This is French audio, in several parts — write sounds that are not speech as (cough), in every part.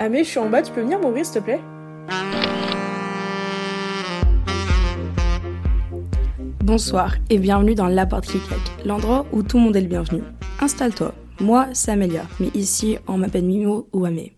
Ah je suis en bas, tu peux venir m'ouvrir s'il te plaît? Bonsoir et bienvenue dans La Porte qui l'endroit où tout le monde est le bienvenu. Installe-toi, moi c'est Amélia, mais ici on m'appelle Mimo ou Amé.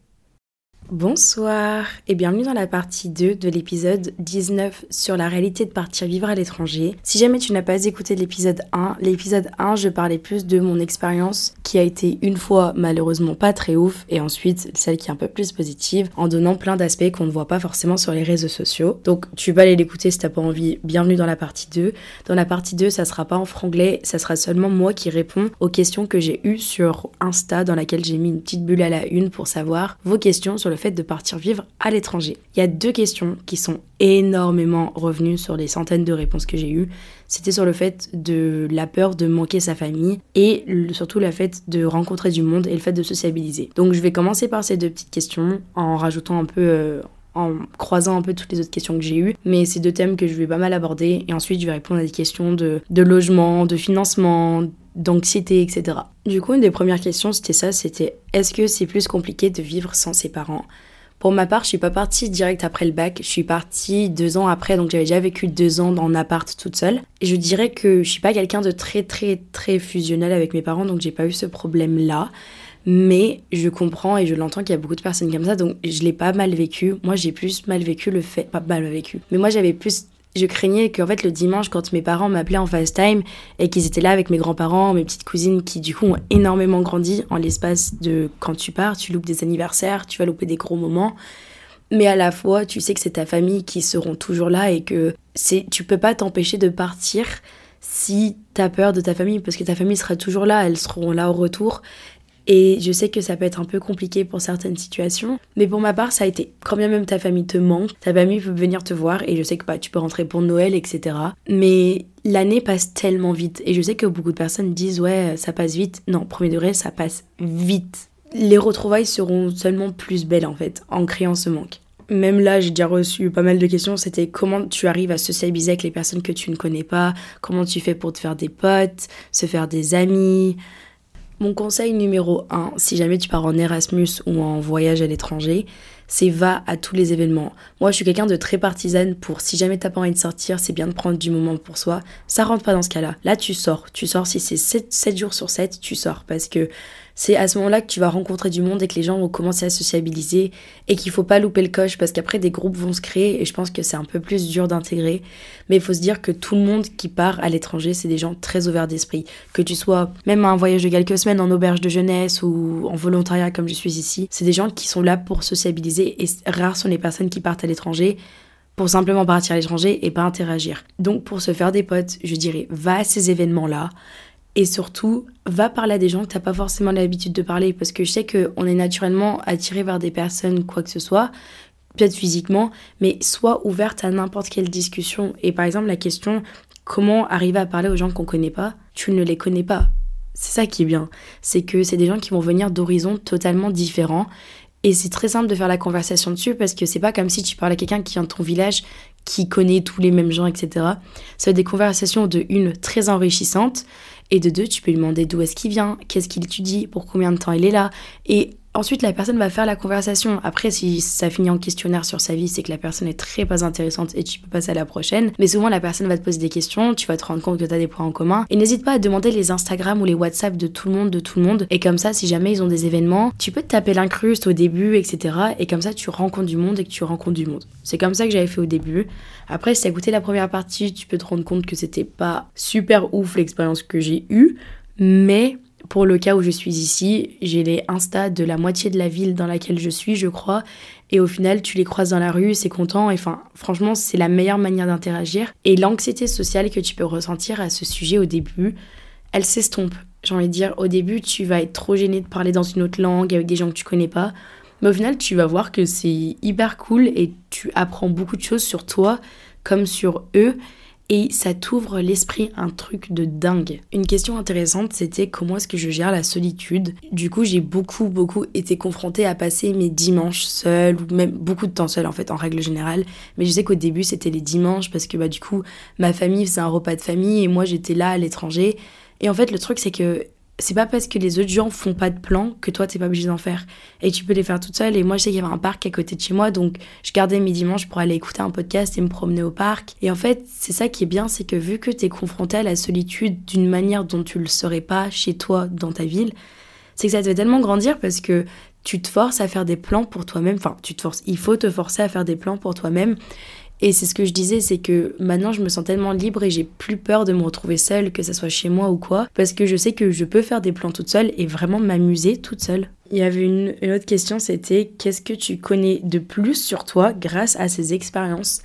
Bonsoir et bienvenue dans la partie 2 de l'épisode 19 sur la réalité de partir vivre à l'étranger. Si jamais tu n'as pas écouté l'épisode 1, l'épisode 1 je parlais plus de mon expérience qui a été une fois malheureusement pas très ouf et ensuite celle qui est un peu plus positive en donnant plein d'aspects qu'on ne voit pas forcément sur les réseaux sociaux. Donc tu vas aller l'écouter si t'as pas envie, bienvenue dans la partie 2. Dans la partie 2 ça sera pas en franglais, ça sera seulement moi qui réponds aux questions que j'ai eues sur Insta dans laquelle j'ai mis une petite bulle à la une pour savoir vos questions sur le fait de partir vivre à l'étranger. Il y a deux questions qui sont énormément revenues sur les centaines de réponses que j'ai eues. C'était sur le fait de la peur de manquer sa famille et surtout le fait de rencontrer du monde et le fait de sociabiliser. Donc je vais commencer par ces deux petites questions en rajoutant un peu... Euh, en croisant un peu toutes les autres questions que j'ai eues. Mais c'est deux thèmes que je vais pas mal aborder. Et ensuite, je vais répondre à des questions de, de logement, de financement, d'anxiété, etc. Du coup, une des premières questions, c'était ça, c'était est-ce que c'est plus compliqué de vivre sans ses parents? Pour ma part, je suis pas partie direct après le bac, je suis partie deux ans après, donc j'avais déjà vécu deux ans dans appart toute seule. Et je dirais que je suis pas quelqu'un de très très très fusionnel avec mes parents, donc j'ai pas eu ce problème-là. Mais je comprends et je l'entends qu'il y a beaucoup de personnes comme ça, donc je l'ai pas mal vécu. Moi, j'ai plus mal vécu le fait, pas mal vécu. Mais moi, j'avais plus je craignais qu'en fait le dimanche quand mes parents m'appelaient en FaceTime et qu'ils étaient là avec mes grands-parents, mes petites cousines qui du coup ont énormément grandi en l'espace de quand tu pars, tu loupes des anniversaires, tu vas louper des gros moments. Mais à la fois, tu sais que c'est ta famille qui seront toujours là et que c'est tu peux pas t'empêcher de partir si tu as peur de ta famille parce que ta famille sera toujours là, elles seront là au retour et je sais que ça peut être un peu compliqué pour certaines situations. Mais pour ma part, ça a été. Quand bien même ta famille te manque, ta famille peut venir te voir. Et je sais que bah, tu peux rentrer pour Noël, etc. Mais l'année passe tellement vite. Et je sais que beaucoup de personnes disent ouais, ça passe vite. Non, premier degré, ça passe vite. Les retrouvailles seront seulement plus belles en fait, en créant ce manque. Même là, j'ai déjà reçu pas mal de questions. C'était comment tu arrives à socialiser avec les personnes que tu ne connais pas, comment tu fais pour te faire des potes, se faire des amis, mon conseil numéro 1, si jamais tu pars en Erasmus ou en voyage à l'étranger, c'est va à tous les événements. Moi, je suis quelqu'un de très partisane pour si jamais t'as pas envie de sortir, c'est bien de prendre du moment pour soi. Ça rentre pas dans ce cas-là. Là, tu sors. Tu sors si c'est 7, 7 jours sur 7, tu sors parce que c'est à ce moment-là que tu vas rencontrer du monde et que les gens vont commencer à sociabiliser et qu'il faut pas louper le coche parce qu'après des groupes vont se créer et je pense que c'est un peu plus dur d'intégrer. Mais il faut se dire que tout le monde qui part à l'étranger, c'est des gens très ouverts d'esprit. Que tu sois même à un voyage de quelques semaines en auberge de jeunesse ou en volontariat comme je suis ici, c'est des gens qui sont là pour sociabiliser et rares sont les personnes qui partent à l'étranger pour simplement partir à l'étranger et pas interagir. Donc pour se faire des potes, je dirais va à ces événements-là, et surtout, va parler à des gens que t'as pas forcément l'habitude de parler. Parce que je sais qu'on est naturellement attiré vers des personnes, quoi que ce soit, peut-être physiquement, mais sois ouverte à n'importe quelle discussion. Et par exemple, la question comment arriver à parler aux gens qu'on connaît pas, tu ne les connais pas. C'est ça qui est bien. C'est que c'est des gens qui vont venir d'horizons totalement différents. Et c'est très simple de faire la conversation dessus parce que c'est pas comme si tu parlais à quelqu'un qui vient de ton village, qui connaît tous les mêmes gens, etc. C'est des conversations de une très enrichissantes et de deux, tu peux lui demander d'où est-ce qu'il vient, qu'est-ce qu'il étudie, pour combien de temps il est là. Et Ensuite, la personne va faire la conversation. Après, si ça finit en questionnaire sur sa vie, c'est que la personne est très pas intéressante et tu peux passer à la prochaine. Mais souvent, la personne va te poser des questions, tu vas te rendre compte que tu as des points en commun. Et n'hésite pas à demander les Instagram ou les WhatsApp de tout le monde, de tout le monde. Et comme ça, si jamais ils ont des événements, tu peux te taper l'incruste au début, etc. Et comme ça, tu rencontres du monde et que tu rencontres du monde. C'est comme ça que j'avais fait au début. Après, si t'as goûté la première partie, tu peux te rendre compte que c'était pas super ouf l'expérience que j'ai eue. Mais pour le cas où je suis ici, j'ai les Insta de la moitié de la ville dans laquelle je suis, je crois. Et au final, tu les croises dans la rue, c'est content. Enfin, franchement, c'est la meilleure manière d'interagir. Et l'anxiété sociale que tu peux ressentir à ce sujet au début, elle s'estompe. J'ai envie de dire, au début, tu vas être trop gêné de parler dans une autre langue avec des gens que tu connais pas. Mais au final, tu vas voir que c'est hyper cool et tu apprends beaucoup de choses sur toi comme sur eux et ça t'ouvre l'esprit un truc de dingue. Une question intéressante, c'était comment est-ce que je gère la solitude? Du coup, j'ai beaucoup, beaucoup été confrontée à passer mes dimanches seuls, ou même beaucoup de temps seul en fait, en règle générale. Mais je sais qu'au début, c'était les dimanches parce que bah, du coup, ma famille faisait un repas de famille et moi, j'étais là à l'étranger. Et en fait, le truc, c'est que c'est pas parce que les autres gens font pas de plans que toi t'es pas obligé d'en faire. Et tu peux les faire toute seule. Et moi, je sais qu'il y avait un parc à côté de chez moi, donc je gardais mes dimanches pour aller écouter un podcast et me promener au parc. Et en fait, c'est ça qui est bien, c'est que vu que t'es confronté à la solitude d'une manière dont tu le serais pas chez toi dans ta ville, c'est que ça te fait tellement grandir parce que tu te forces à faire des plans pour toi-même. Enfin, tu te forces, il faut te forcer à faire des plans pour toi-même. Et c'est ce que je disais, c'est que maintenant je me sens tellement libre et j'ai plus peur de me retrouver seule, que ce soit chez moi ou quoi, parce que je sais que je peux faire des plans toute seule et vraiment m'amuser toute seule. Il y avait une, autre question, c'était qu'est-ce que tu connais de plus sur toi grâce à ces expériences?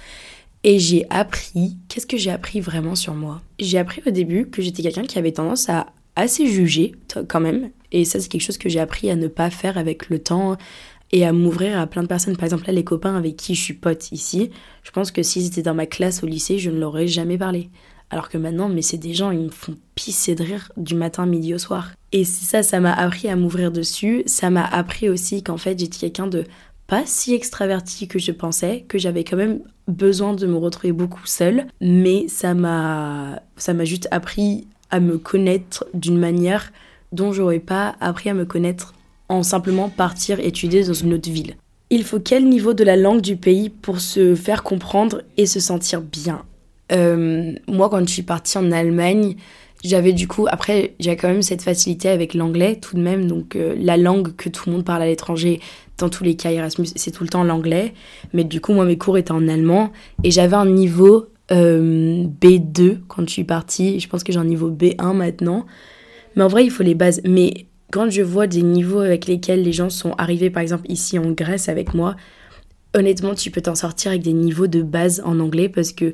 Et j'ai appris, qu'est-ce que j'ai appris vraiment sur moi? J'ai appris au début que j'étais quelqu'un qui avait tendance à assez juger quand même. Et ça, c'est quelque chose que j'ai appris à ne pas faire avec le temps, et à m'ouvrir à plein de personnes. Par exemple, là, les copains avec qui je suis pote ici, je pense que s'ils étaient dans ma classe au lycée, je ne leur aurais jamais parlé. Alors que maintenant, mais c'est des gens, ils me font pisser de rire du matin, midi au soir. Et ça, ça m'a appris à m'ouvrir dessus. Ça m'a appris aussi qu'en fait, j'étais quelqu'un de pas si extraverti que je pensais, que j'avais quand même besoin de me retrouver beaucoup seule. Mais ça m'a, ça m'a juste appris à me connaître d'une manière dont j'aurais pas appris à me connaître en simplement partir étudier dans une autre ville. Il faut quel niveau de la langue du pays pour se faire comprendre et se sentir bien? Euh, Moi, quand je suis partie en Allemagne, j'avais du coup, après, j'ai quand même cette facilité avec l'anglais tout de même, donc euh, la langue que tout le monde parle à l'étranger, dans tous les cas Erasmus, c'est tout le temps l'anglais. Mais du coup, moi, mes cours étaient en allemand et j'avais un niveau euh, B2 quand je suis partie. Je pense que j'ai un niveau B1 maintenant. Mais en vrai, il faut les bases. Mais quand je vois des niveaux avec lesquels les gens sont arrivés, par exemple ici en Grèce avec moi, honnêtement, tu peux t'en sortir avec des niveaux de base en anglais parce que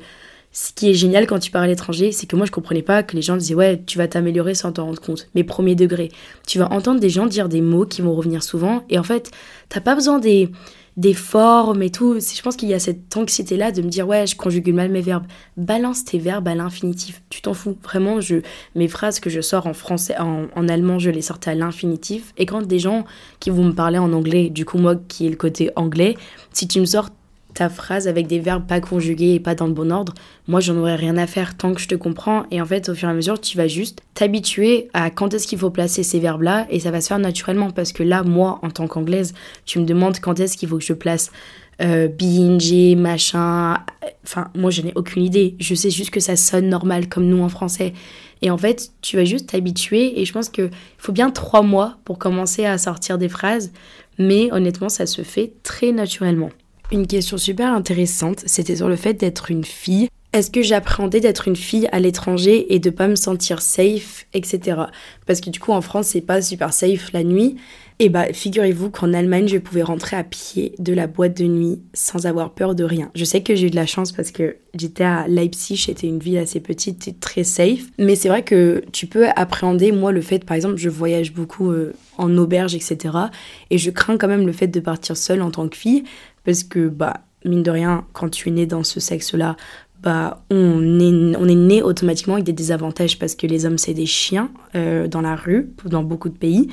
ce qui est génial quand tu parles à l'étranger, c'est que moi je comprenais pas que les gens disaient ouais, tu vas t'améliorer sans t'en rendre compte. Mais premier degré, tu vas entendre des gens dire des mots qui vont revenir souvent et en fait, t'as pas besoin des des formes et tout. Je pense qu'il y a cette anxiété-là de me dire, ouais, je conjugue mal mes verbes. Balance tes verbes à l'infinitif. Tu t'en fous. Vraiment, je, mes phrases que je sors en français, en, en allemand, je les sortais à l'infinitif. Et quand des gens qui vont me parler en anglais, du coup, moi qui ai le côté anglais, si tu me sors ta phrase avec des verbes pas conjugués et pas dans le bon ordre, moi j'en aurais rien à faire tant que je te comprends. Et en fait, au fur et à mesure, tu vas juste t'habituer à quand est-ce qu'il faut placer ces verbes-là et ça va se faire naturellement parce que là, moi, en tant qu'anglaise, tu me demandes quand est-ce qu'il faut que je place euh, BNG, machin. Enfin, moi je n'ai aucune idée. Je sais juste que ça sonne normal comme nous en français. Et en fait, tu vas juste t'habituer et je pense qu'il faut bien trois mois pour commencer à sortir des phrases. Mais honnêtement, ça se fait très naturellement. Une question super intéressante, c'était sur le fait d'être une fille. Est-ce que j'appréhendais d'être une fille à l'étranger et de pas me sentir safe, etc. Parce que du coup en France c'est pas super safe la nuit. Et bah figurez-vous qu'en Allemagne je pouvais rentrer à pied de la boîte de nuit sans avoir peur de rien. Je sais que j'ai eu de la chance parce que j'étais à Leipzig, c'était une ville assez petite et très safe. Mais c'est vrai que tu peux appréhender, moi le fait par exemple je voyage beaucoup euh, en auberge, etc. Et je crains quand même le fait de partir seule en tant que fille parce que, bah, mine de rien, quand tu es né dans ce sexe-là, bah, on est, on est né automatiquement avec des désavantages parce que les hommes, c'est des chiens euh, dans la rue, dans beaucoup de pays.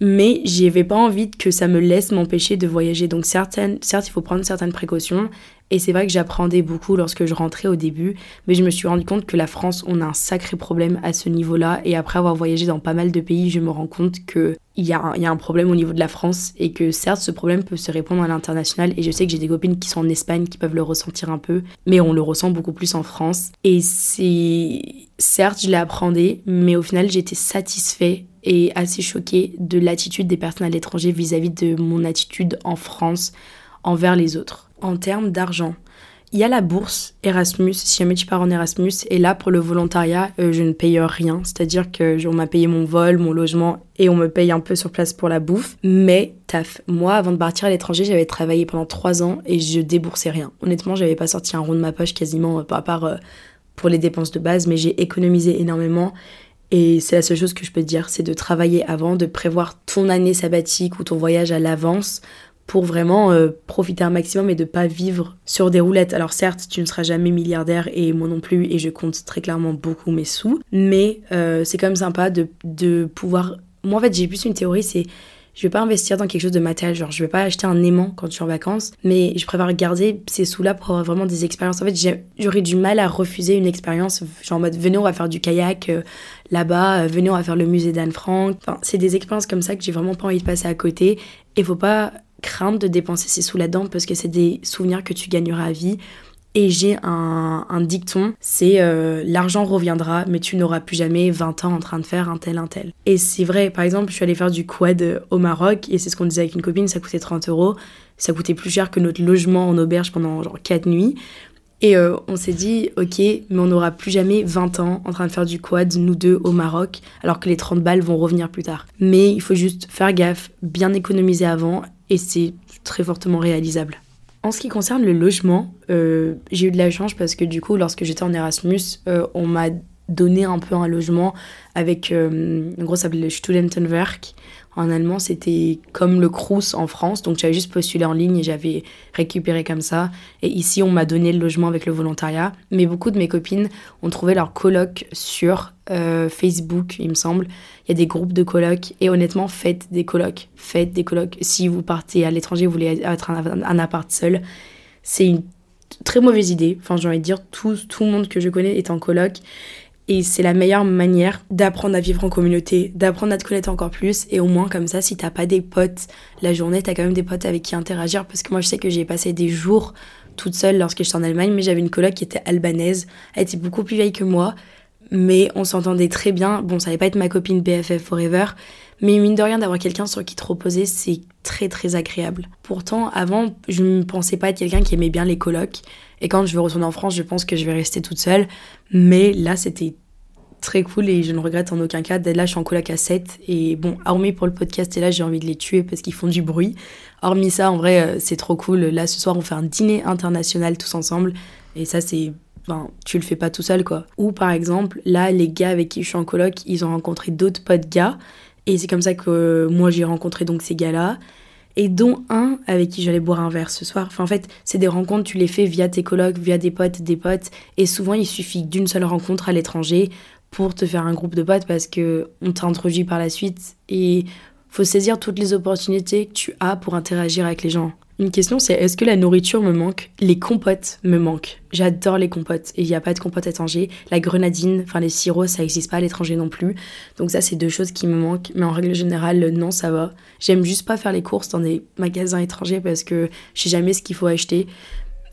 Mais j'avais pas envie que ça me laisse m'empêcher de voyager. Donc, certaines, certes, il faut prendre certaines précautions. Et c'est vrai que j'appréhendais beaucoup lorsque je rentrais au début, mais je me suis rendu compte que la France, on a un sacré problème à ce niveau-là. Et après avoir voyagé dans pas mal de pays, je me rends compte qu'il y, a, y a un problème au niveau de la France et que certes, ce problème peut se répondre à l'international. Et je sais que j'ai des copines qui sont en Espagne qui peuvent le ressentir un peu, mais on le ressent beaucoup plus en France. Et c'est. Certes, je l'ai mais au final, j'étais satisfait et assez choquée de l'attitude des personnes à l'étranger vis-à-vis de mon attitude en France envers les autres en termes d'argent. Il y a la bourse Erasmus, si jamais tu pars en Erasmus, et là pour le volontariat, euh, je ne paye rien, c'est-à-dire que on m'a payé mon vol, mon logement, et on me paye un peu sur place pour la bouffe. Mais taf, moi avant de partir à l'étranger, j'avais travaillé pendant trois ans et je déboursais rien. Honnêtement, j'avais pas sorti un rond de ma poche quasiment, à part euh, pour les dépenses de base, mais j'ai économisé énormément. Et c'est la seule chose que je peux te dire, c'est de travailler avant, de prévoir ton année sabbatique ou ton voyage à l'avance pour vraiment euh, profiter un maximum et de pas vivre sur des roulettes. Alors certes, tu ne seras jamais milliardaire et moi non plus et je compte très clairement beaucoup mes sous, mais euh, c'est quand même sympa de, de pouvoir... Moi en fait j'ai plus une théorie, c'est je vais pas investir dans quelque chose de matériel, genre je vais pas acheter un aimant quand je suis en vacances, mais je préfère garder ces sous-là pour avoir vraiment des expériences. En fait, j'aurais du mal à refuser une expérience, genre en mode venez, on va faire du kayak euh, là-bas, euh, venez, on va faire le musée d'Anne Frank. Enfin, c'est des expériences comme ça que j'ai vraiment pas envie de passer à côté. Et faut pas craindre de dépenser ces sous là-dedans parce que c'est des souvenirs que tu gagneras à vie. Et j'ai un, dicton, c'est euh, l'argent reviendra, mais tu n'auras plus jamais 20 ans en train de faire un tel, un tel. Et c'est vrai, par exemple, je suis allée faire du quad au Maroc, et c'est ce qu'on disait avec une copine, ça coûtait 30 euros. Ça coûtait plus cher que notre logement en auberge pendant genre 4 nuits. Et euh, on s'est dit, ok, mais on n'aura plus jamais 20 ans en train de faire du quad, nous deux, au Maroc, alors que les 30 balles vont revenir plus tard. Mais il faut juste faire gaffe, bien économiser avant, et c'est très fortement réalisable. En ce qui concerne le logement, euh, j'ai eu de la chance parce que du coup, lorsque j'étais en Erasmus, euh, on m'a donné un peu un logement avec, euh, en gros, ça s'appelle le Studentenwerk. En allemand, c'était comme le Crous en France. Donc, j'avais juste postulé en ligne et j'avais récupéré comme ça. Et ici, on m'a donné le logement avec le volontariat. Mais beaucoup de mes copines ont trouvé leur coloc sur euh, Facebook, il me semble. Il y a des groupes de colocs. Et honnêtement, faites des colocs. Faites des colocs. Si vous partez à l'étranger, vous voulez être un, un appart seul, c'est une très mauvaise idée. Enfin, j'ai envie de dire, tout, tout le monde que je connais est en coloc. Et c'est la meilleure manière d'apprendre à vivre en communauté, d'apprendre à te connaître encore plus. Et au moins, comme ça, si t'as pas des potes la journée, t'as quand même des potes avec qui interagir. Parce que moi, je sais que j'ai passé des jours toute seule lorsque j'étais en Allemagne, mais j'avais une coloc qui était albanaise. Elle était beaucoup plus vieille que moi, mais on s'entendait très bien. Bon, ça allait pas être ma copine BFF Forever, mais mine de rien, d'avoir quelqu'un sur qui te reposer, c'est très très agréable. Pourtant, avant, je ne pensais pas être quelqu'un qui aimait bien les colocs. Et quand je vais retourner en France, je pense que je vais rester toute seule. Mais là, c'était très cool et je ne regrette en aucun cas. Là, je suis en coloc à 7 et bon, hormis pour le podcast, et là, j'ai envie de les tuer parce qu'ils font du bruit. Hormis ça, en vrai, euh, c'est trop cool. Là, ce soir, on fait un dîner international tous ensemble et ça, c'est. Tu le fais pas tout seul, quoi. Ou par exemple, là, les gars avec qui je suis en coloc, ils ont rencontré d'autres potes gars et c'est comme ça que euh, moi, j'ai rencontré donc ces gars-là et dont un avec qui j'allais boire un verre ce soir. Enfin, en fait, c'est des rencontres, tu les fais via tes colocs, via des potes, des potes, et souvent il suffit d'une seule rencontre à l'étranger pour te faire un groupe de potes parce que on t'introduit par la suite et faut saisir toutes les opportunités que tu as pour interagir avec les gens. Une question, c'est est-ce que la nourriture me manque? Les compotes me manquent. J'adore les compotes et il n'y a pas de compote à Tanger. La grenadine, enfin les sirops, ça n'existe pas à l'étranger non plus. Donc ça, c'est deux choses qui me manquent. Mais en règle générale, non, ça va. J'aime juste pas faire les courses dans des magasins étrangers parce que je sais jamais ce qu'il faut acheter.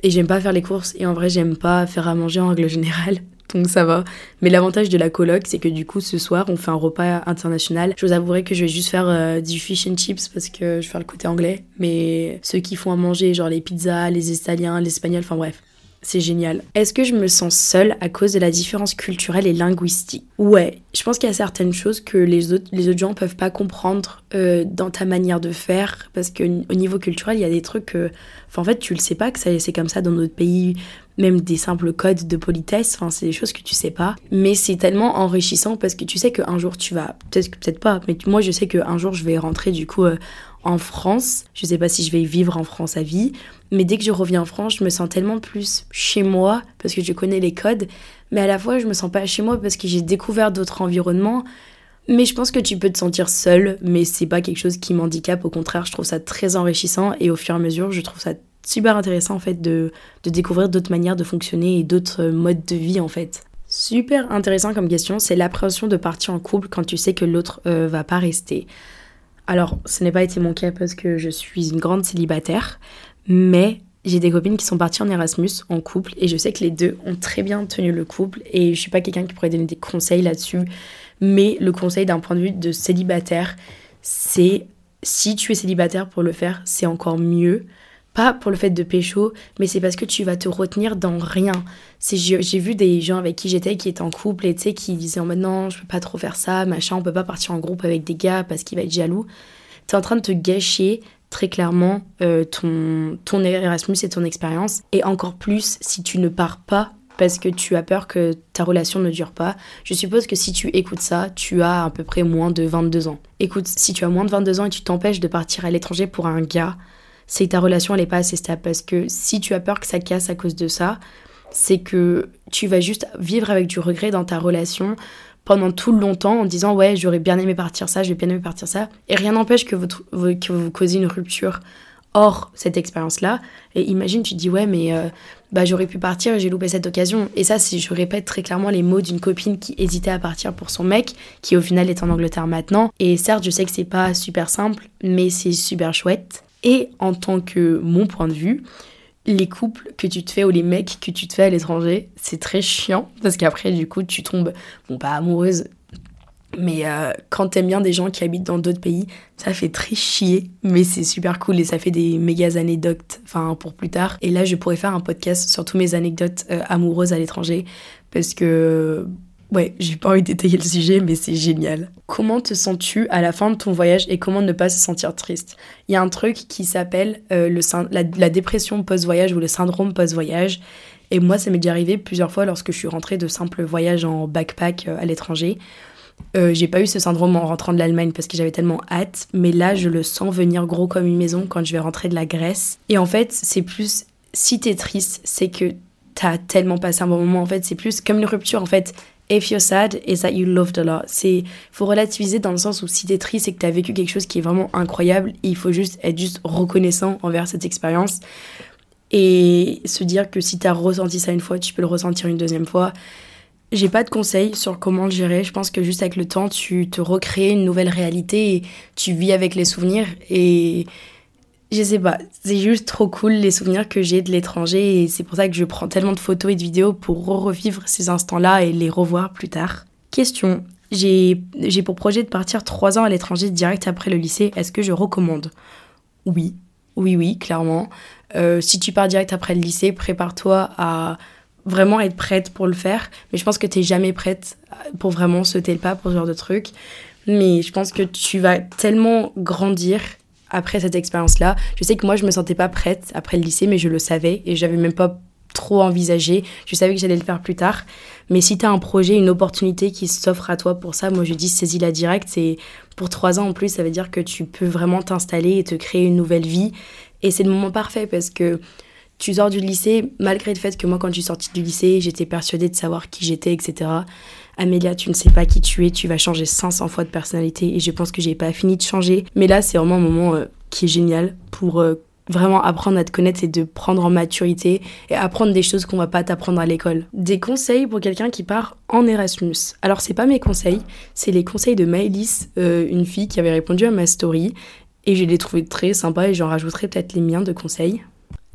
Et j'aime pas faire les courses et en vrai, j'aime pas faire à manger en règle générale donc ça va. Mais l'avantage de la coloc, c'est que du coup, ce soir, on fait un repas international. Je vous avouerai que je vais juste faire euh, du fish and chips parce que je vais faire le côté anglais. Mais ceux qui font à manger, genre les pizzas, les italiens, les espagnols, enfin bref. C'est génial. Est-ce que je me sens seule à cause de la différence culturelle et linguistique? Ouais, je pense qu'il y a certaines choses que les autres, les autres gens peuvent pas comprendre euh, dans ta manière de faire parce qu'au niveau culturel, il y a des trucs que, en fait, tu le sais pas que c'est comme ça dans notre pays même des simples codes de politesse, c'est des choses que tu sais pas. Mais c'est tellement enrichissant parce que tu sais qu'un jour tu vas, peut-être peut-être pas, mais moi je sais qu'un jour je vais rentrer du coup euh, en France. Je sais pas si je vais vivre en France à vie, mais dès que je reviens en France, je me sens tellement plus chez moi parce que je connais les codes, mais à la fois je me sens pas chez moi parce que j'ai découvert d'autres environnements. Mais je pense que tu peux te sentir seul, mais c'est pas quelque chose qui m'handicape. Au contraire, je trouve ça très enrichissant et au fur et à mesure, je trouve ça super intéressant en fait de, découvrir d'autres manières de fonctionner et d'autres modes de vie en fait. Super intéressant comme question, c'est l'appréhension de partir en couple quand tu sais que l'autre euh, va pas rester. Alors, ce n'est pas été mon cas parce que je suis une grande célibataire, mais j'ai des copines qui sont parties en Erasmus en couple et je sais que les deux ont très bien tenu le couple et je suis pas quelqu'un qui pourrait donner des conseils là-dessus, mais le conseil d'un point de vue de célibataire, c'est si tu es célibataire pour le faire, c'est encore mieux pas pour le fait de pécho, mais c'est parce que tu vas te retenir dans rien. J'ai vu des gens avec qui j'étais qui étaient en couple et tu sais, qui disaient en mode non, je peux pas trop faire ça, machin, on peut pas partir en groupe avec des gars parce qu'il va être jaloux. T'es en train de te gâcher très clairement euh, ton, ton Erasmus et ton expérience. Et encore plus si tu ne pars pas parce que tu as peur que ta relation ne dure pas. Je suppose que si tu écoutes ça, tu as à peu près moins de 22 ans. Écoute, si tu as moins de 22 ans et tu t'empêches de partir à l'étranger pour un gars, c'est que ta relation elle est pas assez stable parce que si tu as peur que ça casse à cause de ça, c'est que tu vas juste vivre avec du regret dans ta relation pendant tout le longtemps en disant ouais j'aurais bien aimé partir ça, j'ai bien aimé partir ça. Et rien n'empêche que vous, que vous causez une rupture hors cette expérience-là. Et imagine, tu dis ouais mais euh, bah, j'aurais pu partir j'ai loupé cette occasion. Et ça, je répète très clairement les mots d'une copine qui hésitait à partir pour son mec, qui au final est en Angleterre maintenant. Et certes, je sais que c'est pas super simple, mais c'est super chouette. Et en tant que mon point de vue, les couples que tu te fais ou les mecs que tu te fais à l'étranger, c'est très chiant parce qu'après, du coup, tu tombes, bon, pas amoureuse, mais euh, quand t'aimes bien des gens qui habitent dans d'autres pays, ça fait très chier, mais c'est super cool et ça fait des méga anecdotes, enfin pour plus tard. Et là, je pourrais faire un podcast sur tous mes anecdotes euh, amoureuses à l'étranger parce que Ouais, j'ai pas envie d'étayer le sujet, mais c'est génial. Comment te sens-tu à la fin de ton voyage et comment ne pas se sentir triste? Il y a un truc qui s'appelle euh, la, dépression post-voyage ou le syndrome post-voyage. Et moi, ça m'est déjà arrivé plusieurs fois lorsque je suis rentrée de simples voyages en backpack euh, à l'étranger. Euh, j'ai pas eu ce syndrome en rentrant de l'Allemagne parce que j'avais tellement hâte, mais là je le sens venir gros comme une maison quand je vais rentrer de la Grèce. Et en fait, c'est plus si t'es triste, c'est que t'as tellement passé un bon moment. En fait, c'est plus comme une rupture. En fait, if you're sad, it's that you loved a lot. C'est, faut relativiser dans le sens où si t'es triste et que t'as vécu quelque chose qui est vraiment incroyable, il faut juste être juste reconnaissant envers cette expérience et se dire que si t'as ressenti ça une fois, tu peux le ressentir une deuxième fois. J'ai pas de conseils sur comment le gérer. Je pense que juste avec le temps, tu te recrées une nouvelle réalité et tu vis avec les souvenirs et je sais pas, c'est juste trop cool les souvenirs que j'ai de l'étranger et c'est pour ça que je prends tellement de photos et de vidéos pour revivre ces instants-là et les revoir plus tard. Question, j'ai pour projet de partir trois ans à l'étranger direct après le lycée, est-ce que je recommande? Oui, oui, oui, clairement. Euh, si tu pars direct après le lycée, prépare-toi à vraiment être prête pour le faire, mais je pense que tu n'es jamais prête pour vraiment sauter le pas pour ce genre de truc. Mais je pense que tu vas tellement grandir après cette expérience-là. Je sais que moi, je me sentais pas prête après le lycée, mais je le savais et j'avais même pas trop envisagé. Je savais que j'allais le faire plus tard. Mais si tu as un projet, une opportunité qui s'offre à toi pour ça, moi je dis saisis-la direct. C'est pour trois ans en plus, ça veut dire que tu peux vraiment t'installer et te créer une nouvelle vie. Et c'est le moment parfait parce que tu sors du lycée, malgré le fait que moi, quand je suis sortie du lycée, j'étais persuadée de savoir qui j'étais, etc. Amélia, tu ne sais pas qui tu es, tu vas changer 500 fois de personnalité et je pense que j'ai pas fini de changer. Mais là, c'est vraiment un moment euh, qui est génial pour euh, vraiment apprendre à te connaître et de prendre en maturité et apprendre des choses qu'on va pas t'apprendre à l'école. Des conseils pour quelqu'un qui part en Erasmus. Alors c'est pas mes conseils, c'est les conseils de Maëlys, euh, une fille qui avait répondu à ma story et je l'ai trouvé très sympa et j'en rajouterai peut-être les miens de conseils.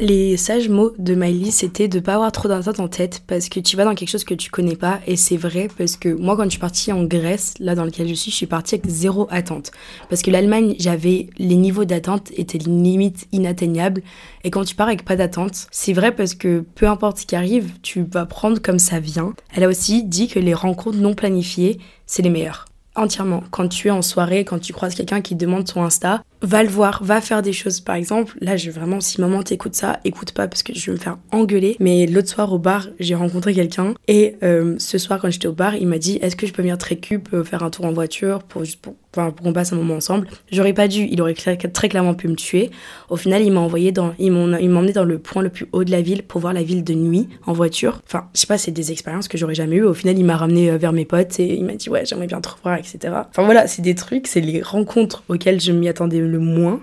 Les sages mots de Miley, c'était de pas avoir trop d'attentes en tête parce que tu vas dans quelque chose que tu connais pas et c'est vrai parce que moi quand je suis partie en Grèce, là dans lequel je suis, je suis partie avec zéro attente parce que l'Allemagne, j'avais les niveaux d'attente étaient limite inatteignables et quand tu pars avec pas d'attente, c'est vrai parce que peu importe ce qui arrive, tu vas prendre comme ça vient. Elle a aussi dit que les rencontres non planifiées, c'est les meilleures entièrement. Quand tu es en soirée, quand tu croises quelqu'un qui demande ton Insta, va le voir, va faire des choses. Par exemple, là, je vraiment, si maman t'écoute ça, écoute pas parce que je vais me faire engueuler. Mais l'autre soir au bar, j'ai rencontré quelqu'un et euh, ce soir, quand j'étais au bar, il m'a dit Est-ce que je peux venir très cube euh, faire un tour en voiture pour pour, pour qu'on passe un moment ensemble? J'aurais pas dû, il aurait très clairement pu me tuer. Au final, il m'a envoyé dans, il m'a emmené dans le point le plus haut de la ville pour voir la ville de nuit en voiture. Enfin, je sais pas, c'est des expériences que j'aurais jamais eues. Au final, il m'a ramené euh, vers mes potes et il m'a dit Ouais, j'aimerais bien te revoir, etc. Enfin voilà, c'est des trucs, c'est les rencontres auxquelles je m'y attendais le moins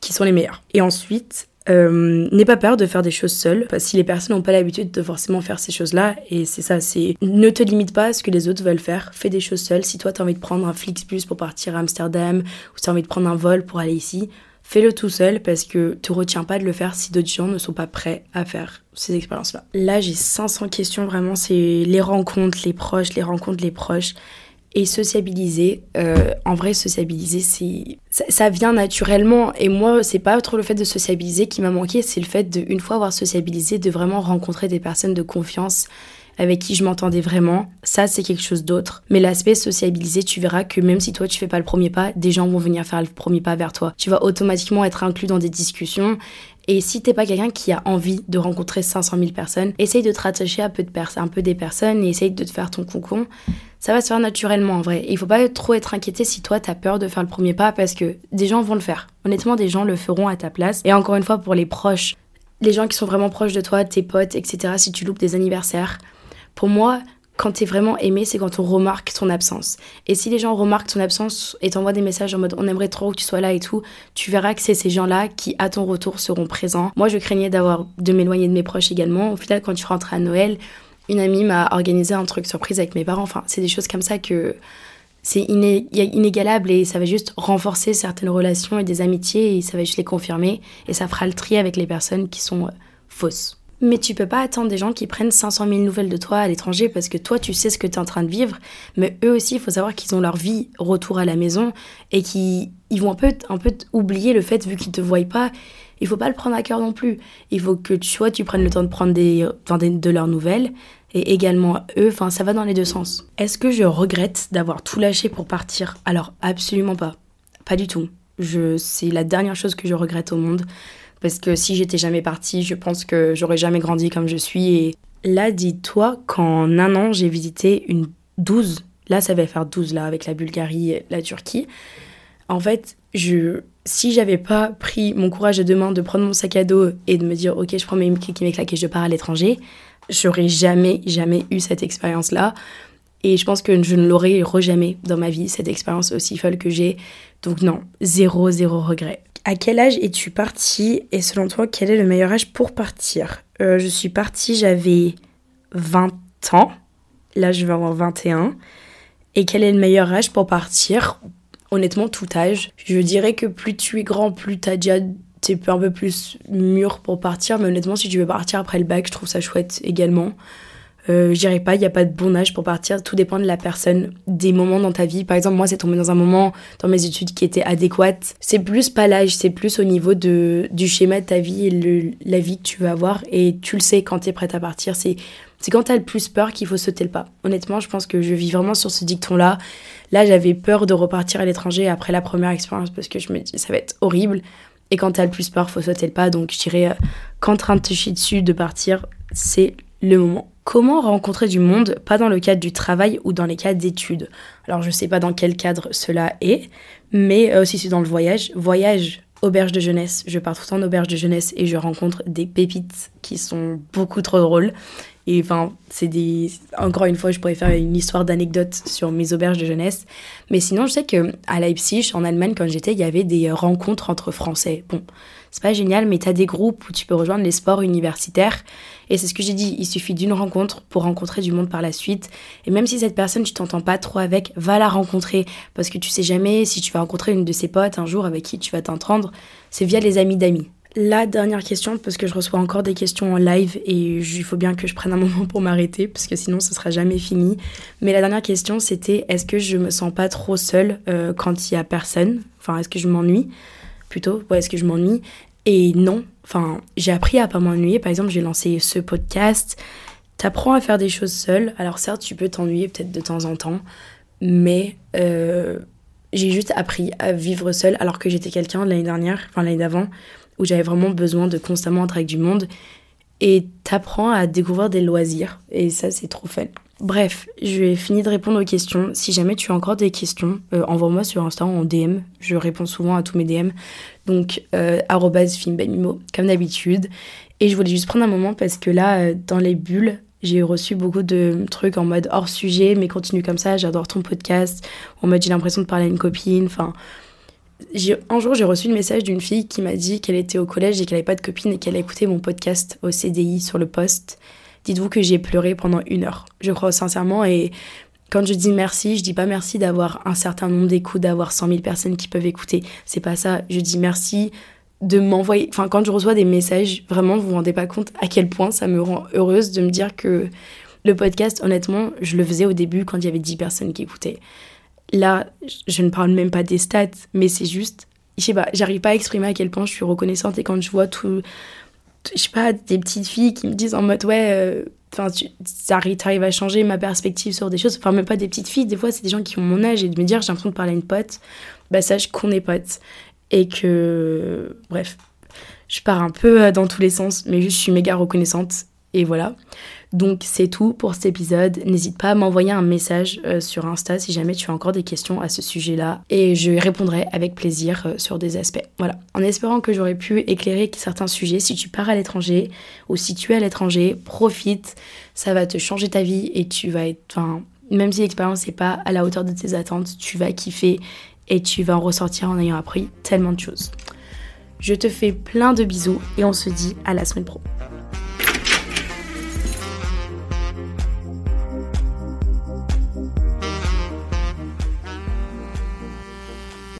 qui sont les meilleurs. Et ensuite, euh, n'aie pas peur de faire des choses seules. Si les personnes n'ont pas l'habitude de forcément faire ces choses-là, et c'est ça, c'est ne te limite pas à ce que les autres veulent faire. Fais des choses seules. Si toi, tu as envie de prendre un Flixbus pour partir à Amsterdam, ou tu as envie de prendre un vol pour aller ici, fais-le tout seul parce que tu retiens pas de le faire si d'autres gens ne sont pas prêts à faire ces expériences-là. Là, j'ai 500 questions vraiment. C'est les rencontres, les proches, les rencontres, les proches. Et sociabiliser, euh, en vrai, sociabiliser, c'est ça, vient naturellement. Et moi, c'est pas trop le fait de sociabiliser qui m'a manqué, c'est le fait de, une fois avoir sociabilisé, de vraiment rencontrer des personnes de confiance avec qui je m'entendais vraiment. Ça, c'est quelque chose d'autre. Mais l'aspect sociabiliser, tu verras que même si toi, tu fais pas le premier pas, des gens vont venir faire le premier pas vers toi. Tu vas automatiquement être inclus dans des discussions et si t'es pas quelqu'un qui a envie de rencontrer 500 000 personnes, essaye de te rattacher à peu de un peu des personnes et essaye de te faire ton concon. Ça va se faire naturellement en vrai. il faut pas trop être inquiété si toi t'as peur de faire le premier pas parce que des gens vont le faire. Honnêtement, des gens le feront à ta place. Et encore une fois, pour les proches, les gens qui sont vraiment proches de toi, tes potes, etc., si tu loupes des anniversaires, pour moi, quand t'es vraiment aimé, c'est quand on remarque ton absence. Et si les gens remarquent ton absence et t'envoient des messages en mode on aimerait trop que tu sois là et tout, tu verras que c'est ces gens-là qui, à ton retour, seront présents. Moi, je craignais d'avoir de m'éloigner de mes proches également. Au final, quand tu rentres à Noël, une amie m'a organisé un truc surprise avec mes parents. Enfin, c'est des choses comme ça que c'est inégalable et ça va juste renforcer certaines relations et des amitiés et ça va juste les confirmer et ça fera le tri avec les personnes qui sont euh, fausses. Mais tu peux pas attendre des gens qui prennent 500 000 nouvelles de toi à l'étranger parce que toi, tu sais ce que tu es en train de vivre. Mais eux aussi, il faut savoir qu'ils ont leur vie retour à la maison et qu'ils ils vont un peu, un peu oublier le fait, vu qu'ils te voient pas, il faut pas le prendre à cœur non plus. Il faut que tu, tu prennes le temps de prendre des, de leurs nouvelles et également eux. Enfin, ça va dans les deux sens. Est-ce que je regrette d'avoir tout lâché pour partir? Alors, absolument pas. Pas du tout. Je, c'est la dernière chose que je regrette au monde. Parce que si j'étais jamais partie, je pense que j'aurais jamais grandi comme je suis. Et là, dis-toi qu'en un an, j'ai visité une 12. Là, ça va faire 12 là, avec la Bulgarie et la Turquie. En fait, je, si j'avais pas pris mon courage de demain de prendre mon sac à dos et de me dire, ok, je prends mes clics et mes et je pars à l'étranger, j'aurais jamais, jamais eu cette expérience-là. Et je pense que je ne l'aurais jamais dans ma vie, cette expérience aussi folle que j'ai. Donc non, zéro, zéro regret. À quel âge es-tu partie et selon toi, quel est le meilleur âge pour partir? Euh, Je suis partie, j'avais 20 ans. Là, je vais avoir 21. Et quel est le meilleur âge pour partir? Honnêtement, tout âge. Je dirais que plus tu es grand, plus tu as déjà t'es un peu plus mûr pour partir. Mais honnêtement, si tu veux partir après le bac, je trouve ça chouette également. Euh, je dirais pas, il n'y a pas de bon âge pour partir. Tout dépend de la personne, des moments dans ta vie. Par exemple, moi, c'est tombé dans un moment dans mes études qui était adéquate. C'est plus pas l'âge, c'est plus au niveau de, du schéma de ta vie et la vie que tu veux avoir. Et tu le sais quand tu es prête à partir. C'est c'est quand t'as le plus peur qu'il faut sauter le pas. Honnêtement, je pense que je vis vraiment sur ce dicton-là. Là, j'avais peur de repartir à l'étranger après la première expérience parce que je me dis ça va être horrible. Et quand t'as le plus peur, faut sauter le pas. Donc je dirais euh, qu'en train de te chier dessus, de partir, c'est le moment. Comment rencontrer du monde, pas dans le cadre du travail ou dans les cas d'études? Alors je sais pas dans quel cadre cela est, mais euh, aussi c'est dans le voyage. Voyage, auberge de jeunesse, je pars tout le temps en auberge de jeunesse et je rencontre des pépites qui sont beaucoup trop drôles. Et enfin, c'est des. Encore une fois, je pourrais faire une histoire d'anecdote sur mes auberges de jeunesse. Mais sinon, je sais que à Leipzig, en Allemagne, quand j'étais, il y avait des rencontres entre Français. Bon, c'est pas génial, mais tu as des groupes où tu peux rejoindre les sports universitaires. Et c'est ce que j'ai dit, il suffit d'une rencontre pour rencontrer du monde par la suite. Et même si cette personne, tu t'entends pas trop avec, va la rencontrer. Parce que tu sais jamais si tu vas rencontrer une de ses potes un jour avec qui tu vas t'entendre. C'est via les amis d'amis. La dernière question, parce que je reçois encore des questions en live et il faut bien que je prenne un (laughs) moment pour m'arrêter, parce que sinon ce sera jamais fini. Mais la dernière question, c'était est-ce que je me sens pas trop seule euh, quand il y a personne? Enfin, est-ce que je m'ennuie? Plutôt, est-ce que je m'ennuie? Et non, enfin, j'ai appris à pas m'ennuyer. Par exemple, j'ai lancé ce podcast. T'apprends à faire des choses seule. Alors certes, tu peux t'ennuyer peut-être de temps en temps, mais euh, j'ai juste appris à vivre seule alors que j'étais quelqu'un l'année dernière, enfin l'année d'avant, où j'avais vraiment besoin de constamment être avec du monde. Et t'apprends à découvrir des loisirs. Et ça, c'est trop fun. Bref, je vais finir de répondre aux questions. Si jamais tu as encore des questions, euh, envoie-moi sur Insta en DM. Je réponds souvent à tous mes DM. Donc, euh, comme d'habitude. Et je voulais juste prendre un moment parce que là, euh, dans les bulles, j'ai reçu beaucoup de trucs en mode hors sujet, mais continue comme ça, j'adore ton podcast. En mode, j'ai l'impression de parler à une copine. Enfin, un jour, j'ai reçu le message d'une fille qui m'a dit qu'elle était au collège et qu'elle n'avait pas de copine et qu'elle a écouté mon podcast au CDI sur le poste. Dites-vous que j'ai pleuré pendant une heure. Je crois sincèrement et quand je dis merci, je dis pas merci d'avoir un certain nombre d'écoutes, d'avoir 100 000 personnes qui peuvent écouter. C'est pas ça. Je dis merci de m'envoyer. Enfin, quand je reçois des messages, vraiment, vous vous rendez pas compte à quel point ça me rend heureuse de me dire que le podcast, honnêtement, je le faisais au début quand il y avait 10 personnes qui écoutaient. Là, je ne parle même pas des stats, mais c'est juste, je sais pas, j'arrive pas à exprimer à quel point je suis reconnaissante. Et quand je vois tout, je sais pas, des petites filles qui me disent en mode ouais, euh, enfin, tu arrives à changer ma perspective sur des choses, enfin, même pas des petites filles, des fois, c'est des gens qui ont mon âge et de me dire j'ai l'impression de parler à une pote, bah, sache qu'on est potes. Et que, bref, je pars un peu euh, dans tous les sens, mais juste je suis méga reconnaissante Et voilà. Donc c'est tout pour cet épisode. N'hésite pas à m'envoyer un message euh, sur Insta si jamais tu as encore des questions à ce sujet-là. Et je répondrai avec plaisir euh, sur des aspects. Voilà. En espérant que j'aurai pu éclairer certains sujets. Si tu pars à l'étranger ou si tu es à l'étranger, profite. Ça va te changer ta vie et tu vas être... Enfin, même si l'expérience n'est pas à la hauteur de tes attentes, tu vas kiffer et tu vas en ressortir en ayant appris tellement de choses. Je te fais plein de bisous et on se dit à la semaine pro.